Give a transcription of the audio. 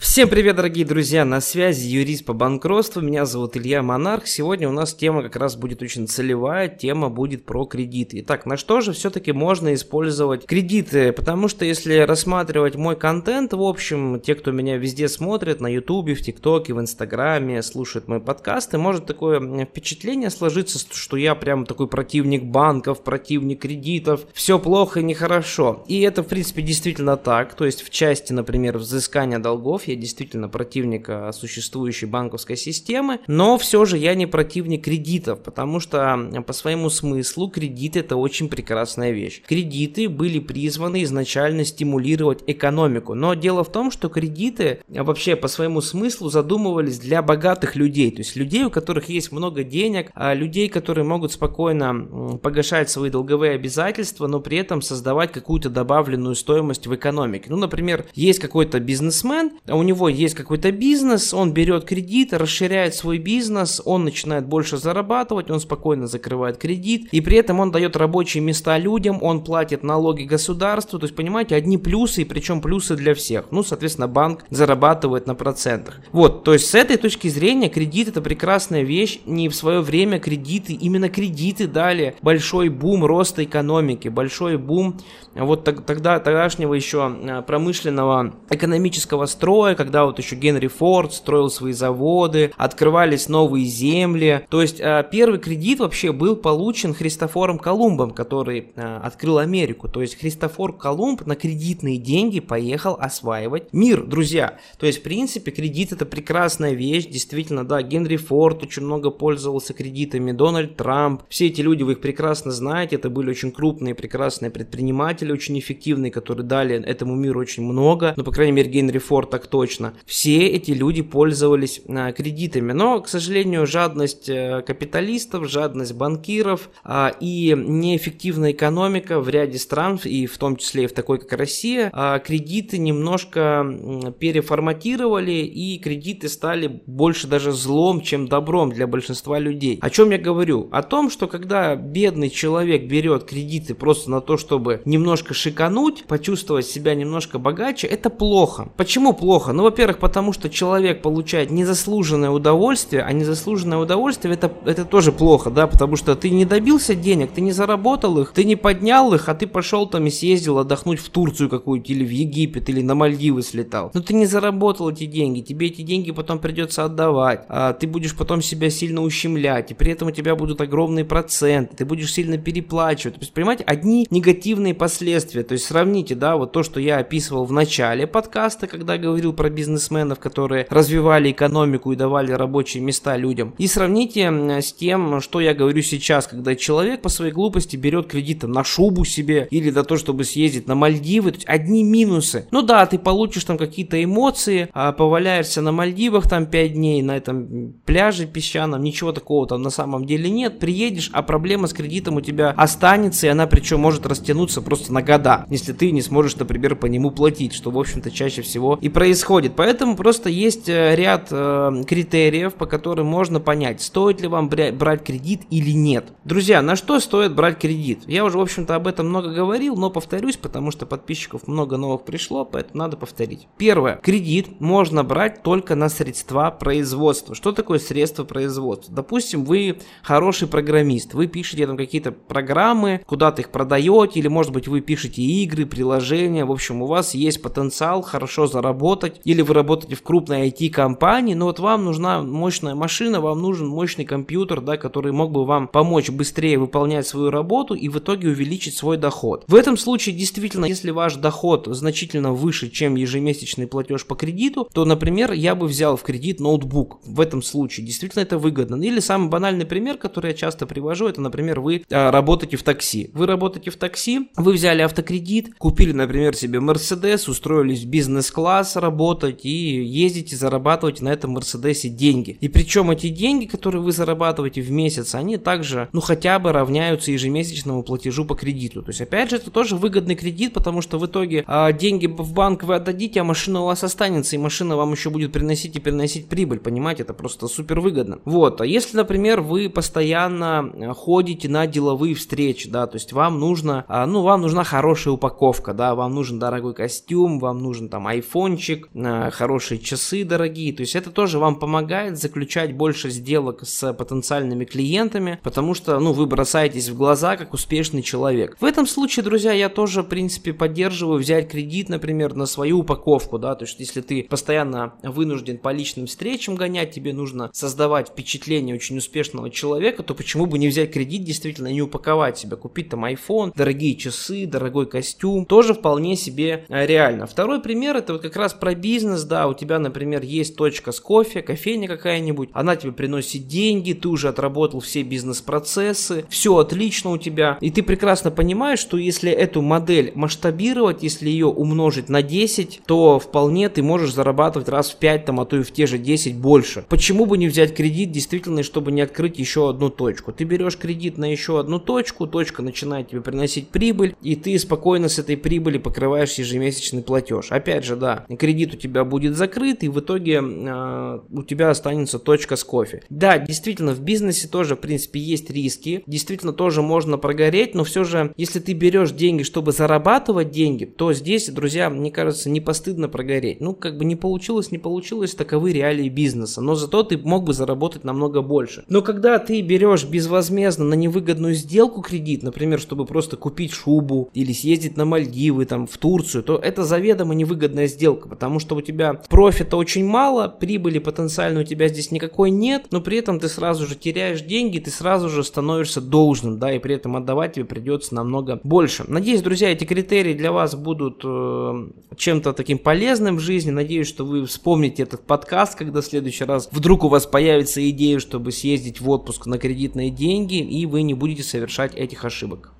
Всем привет, дорогие друзья, на связи юрист по банкротству, меня зовут Илья Монарх. Сегодня у нас тема как раз будет очень целевая, тема будет про кредиты. Итак, на что же все-таки можно использовать кредиты? Потому что если рассматривать мой контент, в общем, те, кто меня везде смотрит, на ютубе, в тиктоке, в инстаграме, слушает мои подкасты, может такое впечатление сложиться, что я прям такой противник банков, противник кредитов, все плохо и нехорошо. И это, в принципе, действительно так, то есть в части, например, взыскания долгов я действительно противник а, существующей банковской системы, но все же я не противник кредитов, потому что по своему смыслу кредит это очень прекрасная вещь. Кредиты были призваны изначально стимулировать экономику, но дело в том, что кредиты а, вообще по своему смыслу задумывались для богатых людей, то есть людей, у которых есть много денег, а людей, которые могут спокойно погашать свои долговые обязательства, но при этом создавать какую-то добавленную стоимость в экономике. Ну, например, есть какой-то бизнесмен, у него есть какой-то бизнес, он берет кредит, расширяет свой бизнес, он начинает больше зарабатывать, он спокойно закрывает кредит, и при этом он дает рабочие места людям, он платит налоги государству, то есть, понимаете, одни плюсы, и причем плюсы для всех. Ну, соответственно, банк зарабатывает на процентах. Вот, то есть, с этой точки зрения, кредит это прекрасная вещь, не в свое время кредиты, именно кредиты дали большой бум роста экономики, большой бум вот тогда, тогдашнего еще а, промышленного экономического строя, когда вот еще Генри Форд строил свои заводы, открывались новые земли. То есть а, первый кредит вообще был получен Христофором Колумбом, который а, открыл Америку. То есть Христофор Колумб на кредитные деньги поехал осваивать мир, друзья. То есть в принципе кредит это прекрасная вещь, действительно, да, Генри Форд очень много пользовался кредитами, Дональд Трамп, все эти люди, вы их прекрасно знаете, это были очень крупные, прекрасные предприниматели, очень эффективные, которые дали этому миру очень много, ну, по крайней мере, Генри Форд так точно точно. Все эти люди пользовались а, кредитами, но, к сожалению, жадность э, капиталистов, жадность банкиров а, и неэффективная экономика в ряде стран, и в том числе и в такой, как Россия, а, кредиты немножко переформатировали, и кредиты стали больше даже злом, чем добром для большинства людей. О чем я говорю? О том, что когда бедный человек берет кредиты просто на то, чтобы немножко шикануть, почувствовать себя немножко богаче, это плохо. Почему плохо? Ну, во-первых, потому что человек получает незаслуженное удовольствие, а незаслуженное удовольствие это, это тоже плохо, да, потому что ты не добился денег, ты не заработал их, ты не поднял их, а ты пошел там и съездил отдохнуть в Турцию какую-то, или в Египет, или на Мальдивы слетал. Но ты не заработал эти деньги, тебе эти деньги потом придется отдавать, а ты будешь потом себя сильно ущемлять, и при этом у тебя будут огромные проценты, ты будешь сильно переплачивать. То есть, понимаете, одни негативные последствия. То есть, сравните, да, вот то, что я описывал в начале подкаста, когда говорил про бизнесменов, которые развивали экономику и давали рабочие места людям. И сравните с тем, что я говорю сейчас, когда человек по своей глупости берет кредит на шубу себе или на то, чтобы съездить на Мальдивы. То есть одни минусы. Ну да, ты получишь там какие-то эмоции, а поваляешься на Мальдивах там 5 дней, на этом пляже песчаном, ничего такого там на самом деле нет. Приедешь, а проблема с кредитом у тебя останется, и она причем может растянуться просто на года, если ты не сможешь, например, по нему платить, что, в общем-то, чаще всего и происходит происходит. Поэтому просто есть э, ряд э, критериев, по которым можно понять, стоит ли вам брать кредит или нет. Друзья, на что стоит брать кредит? Я уже, в общем-то, об этом много говорил, но повторюсь, потому что подписчиков много новых пришло, поэтому надо повторить. Первое. Кредит можно брать только на средства производства. Что такое средства производства? Допустим, вы хороший программист, вы пишете там какие-то программы, куда-то их продаете, или, может быть, вы пишете игры, приложения, в общем, у вас есть потенциал хорошо заработать или вы работаете в крупной IT-компании, но вот вам нужна мощная машина, вам нужен мощный компьютер, да, который мог бы вам помочь быстрее выполнять свою работу и в итоге увеличить свой доход. В этом случае действительно, если ваш доход значительно выше, чем ежемесячный платеж по кредиту, то, например, я бы взял в кредит ноутбук. В этом случае действительно это выгодно. Или самый банальный пример, который я часто привожу, это, например, вы а, работаете в такси. Вы работаете в такси, вы взяли автокредит, купили, например, себе Мерседес, устроились в бизнес-класс работать, работать и ездить и зарабатывать на этом Мерседесе деньги. И причем эти деньги, которые вы зарабатываете в месяц, они также, ну, хотя бы равняются ежемесячному платежу по кредиту. То есть, опять же, это тоже выгодный кредит, потому что в итоге а, деньги в банк вы отдадите, а машина у вас останется, и машина вам еще будет приносить и приносить прибыль, понимаете, это просто супер выгодно. Вот, а если, например, вы постоянно а, ходите на деловые встречи, да, то есть вам нужно, а, ну, вам нужна хорошая упаковка, да, вам нужен дорогой костюм, вам нужен там айфончик, э, хорошие часы дорогие. То есть это тоже вам помогает заключать больше сделок с потенциальными клиентами, потому что, ну, вы бросаетесь в глаза как успешный человек. В этом случае, друзья, я тоже, в принципе, поддерживаю взять кредит, например, на свою упаковку, да, то есть если ты постоянно вынужден по личным встречам гонять, тебе нужно создавать впечатление очень успешного человека, то почему бы не взять кредит действительно и не упаковать себя, купить там iPhone, дорогие часы, дорогой костюм, тоже вполне себе э, реально. Второй пример это вот как раз про бизнес, да, у тебя, например, есть точка с кофе, кофейня какая-нибудь, она тебе приносит деньги, ты уже отработал все бизнес-процессы, все отлично у тебя, и ты прекрасно понимаешь, что если эту модель масштабировать, если ее умножить на 10, то вполне ты можешь зарабатывать раз в 5, там, а то и в те же 10 больше. Почему бы не взять кредит действительно, чтобы не открыть еще одну точку? Ты берешь кредит на еще одну точку, точка начинает тебе приносить прибыль, и ты спокойно с этой прибыли покрываешь ежемесячный платеж. Опять же, да, кредит у тебя будет закрыт, и в итоге э, у тебя останется точка с кофе. Да, действительно, в бизнесе тоже, в принципе, есть риски, действительно тоже можно прогореть, но все же, если ты берешь деньги, чтобы зарабатывать деньги, то здесь, друзья, мне кажется, не постыдно прогореть. Ну, как бы не получилось, не получилось, таковы реалии бизнеса, но зато ты мог бы заработать намного больше. Но когда ты берешь безвозмездно на невыгодную сделку кредит, например, чтобы просто купить шубу или съездить на Мальдивы, там, в Турцию, то это заведомо невыгодная сделка, потому что у тебя профита очень мало, прибыли потенциально у тебя здесь никакой нет, но при этом ты сразу же теряешь деньги, ты сразу же становишься должным, да, и при этом отдавать тебе придется намного больше. Надеюсь, друзья, эти критерии для вас будут э, чем-то таким полезным в жизни. Надеюсь, что вы вспомните этот подкаст, когда в следующий раз вдруг у вас появится идея, чтобы съездить в отпуск на кредитные деньги, и вы не будете совершать этих ошибок.